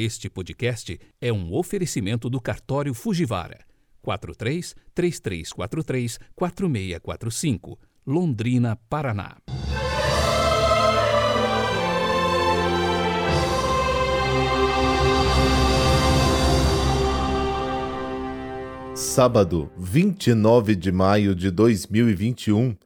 Este podcast é um oferecimento do cartório Fujivara 43 3343 4645, Londrina, Paraná. Sábado, 29 de maio de 2021.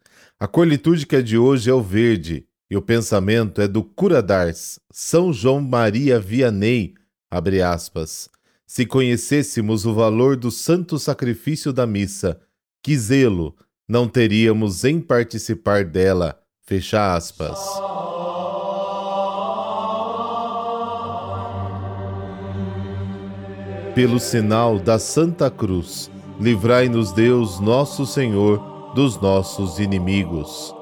A cor litúrgica de hoje é o verde e o pensamento é do Cura d'Ars, São João Maria Vianney, abre aspas. Se conhecêssemos o valor do santo sacrifício da missa, que zelo não teríamos em participar dela, fecha aspas. Pelo sinal da Santa Cruz, livrai-nos Deus, nosso Senhor, dos nossos inimigos.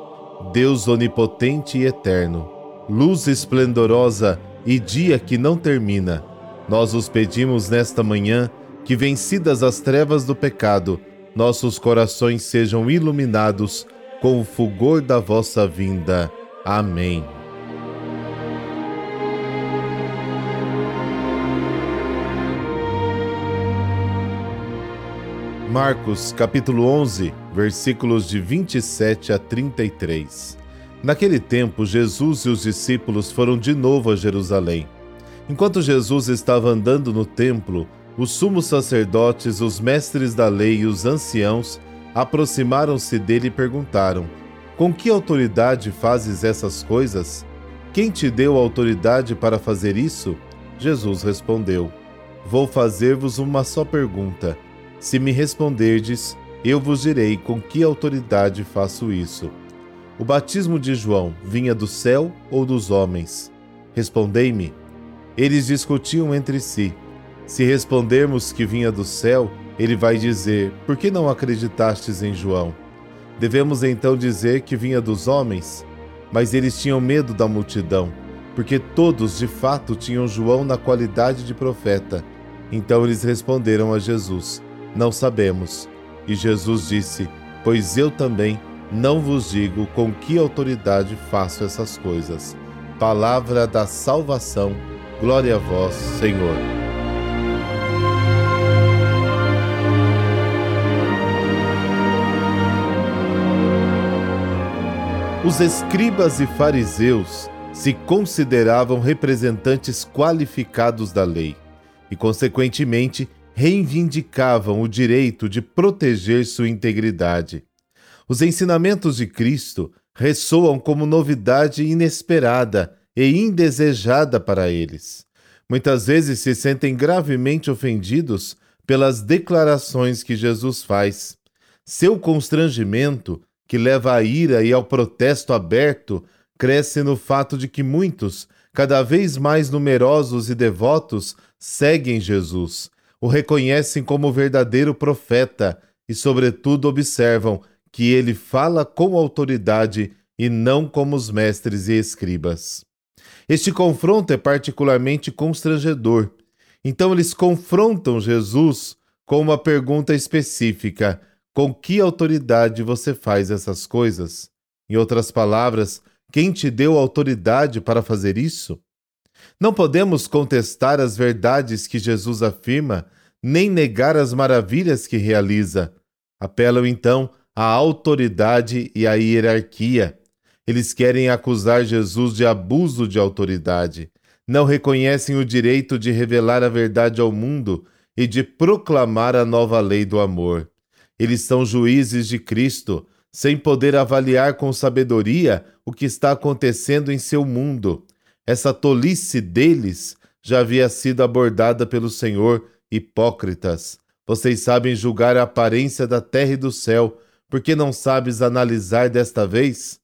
Deus onipotente e eterno, luz esplendorosa e dia que não termina, nós os pedimos nesta manhã que, vencidas as trevas do pecado, nossos corações sejam iluminados com o fulgor da vossa vinda. Amém. Marcos capítulo 11, versículos de 27 a 33. Naquele tempo, Jesus e os discípulos foram de novo a Jerusalém. Enquanto Jesus estava andando no templo, os sumos sacerdotes, os mestres da lei e os anciãos aproximaram-se dele e perguntaram: Com que autoridade fazes essas coisas? Quem te deu autoridade para fazer isso? Jesus respondeu: Vou fazer-vos uma só pergunta. Se me responderdes, eu vos direi com que autoridade faço isso. O batismo de João vinha do céu ou dos homens? Respondei-me. Eles discutiam entre si. Se respondermos que vinha do céu, ele vai dizer: Por que não acreditastes em João? Devemos então dizer que vinha dos homens? Mas eles tinham medo da multidão, porque todos de fato tinham João na qualidade de profeta. Então eles responderam a Jesus: Não sabemos. E Jesus disse: Pois eu também não vos digo com que autoridade faço essas coisas. Palavra da salvação Glória a vós, Senhor. Os escribas e fariseus se consideravam representantes qualificados da lei e, consequentemente, reivindicavam o direito de proteger sua integridade. Os ensinamentos de Cristo ressoam como novidade inesperada e indesejada para eles. Muitas vezes se sentem gravemente ofendidos pelas declarações que Jesus faz. Seu constrangimento, que leva à ira e ao protesto aberto, cresce no fato de que muitos, cada vez mais numerosos e devotos, seguem Jesus, o reconhecem como verdadeiro profeta e, sobretudo, observam que ele fala com autoridade e não como os mestres e escribas. Este confronto é particularmente constrangedor. Então eles confrontam Jesus com uma pergunta específica: com que autoridade você faz essas coisas? Em outras palavras, quem te deu autoridade para fazer isso? Não podemos contestar as verdades que Jesus afirma, nem negar as maravilhas que realiza. Apelam então à autoridade e à hierarquia. Eles querem acusar Jesus de abuso de autoridade. Não reconhecem o direito de revelar a verdade ao mundo e de proclamar a nova lei do amor. Eles são juízes de Cristo, sem poder avaliar com sabedoria o que está acontecendo em seu mundo. Essa tolice deles já havia sido abordada pelo Senhor, hipócritas. Vocês sabem julgar a aparência da terra e do céu, porque não sabes analisar desta vez?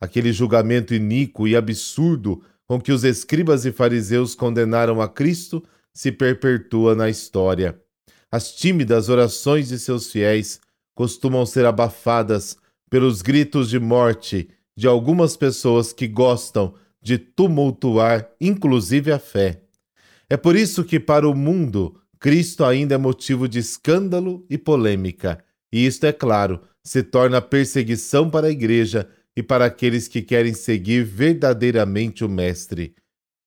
Aquele julgamento iníquo e absurdo com que os escribas e fariseus condenaram a Cristo se perpetua na história. As tímidas orações de seus fiéis costumam ser abafadas pelos gritos de morte de algumas pessoas que gostam de tumultuar, inclusive a fé. É por isso que, para o mundo, Cristo ainda é motivo de escândalo e polêmica, e isto, é claro, se torna perseguição para a Igreja e para aqueles que querem seguir verdadeiramente o Mestre.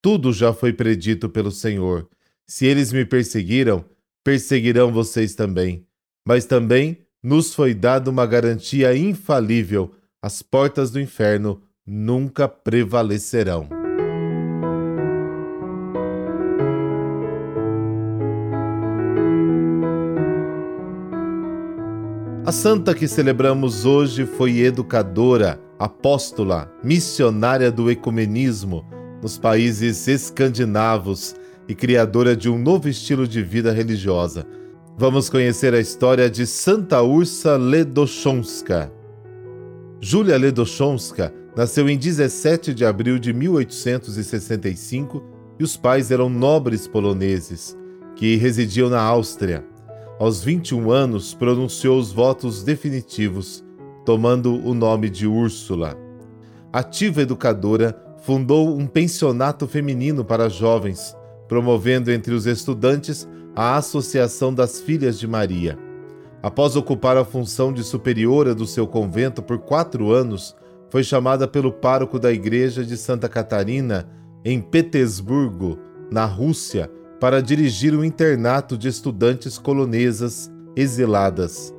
Tudo já foi predito pelo Senhor. Se eles me perseguiram, perseguirão vocês também. Mas também nos foi dada uma garantia infalível: as portas do inferno nunca prevalecerão. A santa que celebramos hoje foi educadora, apóstola, missionária do ecumenismo nos países escandinavos e criadora de um novo estilo de vida religiosa. Vamos conhecer a história de Santa Ursa Ledochonska. Júlia Ledochonska nasceu em 17 de abril de 1865 e os pais eram nobres poloneses que residiam na Áustria. Aos 21 anos, pronunciou os votos definitivos, tomando o nome de Úrsula. Ativa educadora, fundou um pensionato feminino para jovens, promovendo entre os estudantes a Associação das Filhas de Maria. Após ocupar a função de superiora do seu convento por quatro anos, foi chamada pelo pároco da Igreja de Santa Catarina, em Petersburgo, na Rússia, para dirigir o internato de estudantes colonesas exiladas.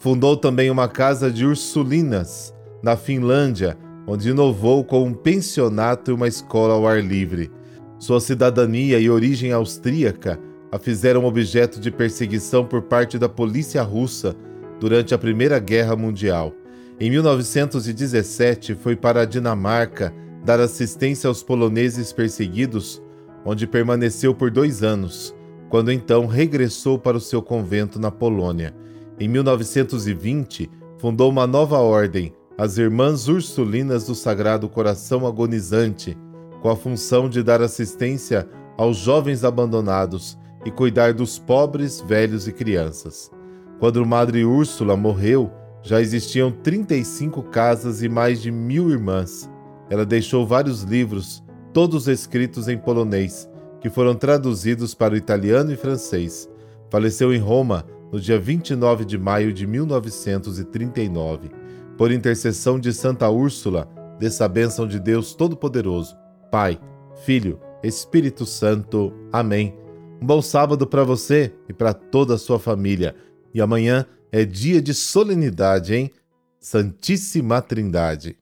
Fundou também uma casa de Ursulinas, na Finlândia, onde inovou com um pensionato e uma escola ao ar livre. Sua cidadania e origem austríaca a fizeram objeto de perseguição por parte da polícia russa durante a Primeira Guerra Mundial. Em 1917, foi para a Dinamarca dar assistência aos poloneses perseguidos onde permaneceu por dois anos, quando então regressou para o seu convento na Polônia. Em 1920, fundou uma nova ordem, as Irmãs Ursulinas do Sagrado Coração Agonizante, com a função de dar assistência aos jovens abandonados e cuidar dos pobres, velhos e crianças. Quando Madre Úrsula morreu, já existiam 35 casas e mais de mil irmãs. Ela deixou vários livros todos escritos em polonês, que foram traduzidos para o italiano e francês. Faleceu em Roma no dia 29 de maio de 1939. Por intercessão de Santa Úrsula, dessa bênção de Deus Todo-Poderoso, Pai, Filho, Espírito Santo. Amém. Um bom sábado para você e para toda a sua família. E amanhã é dia de solenidade, hein? Santíssima Trindade.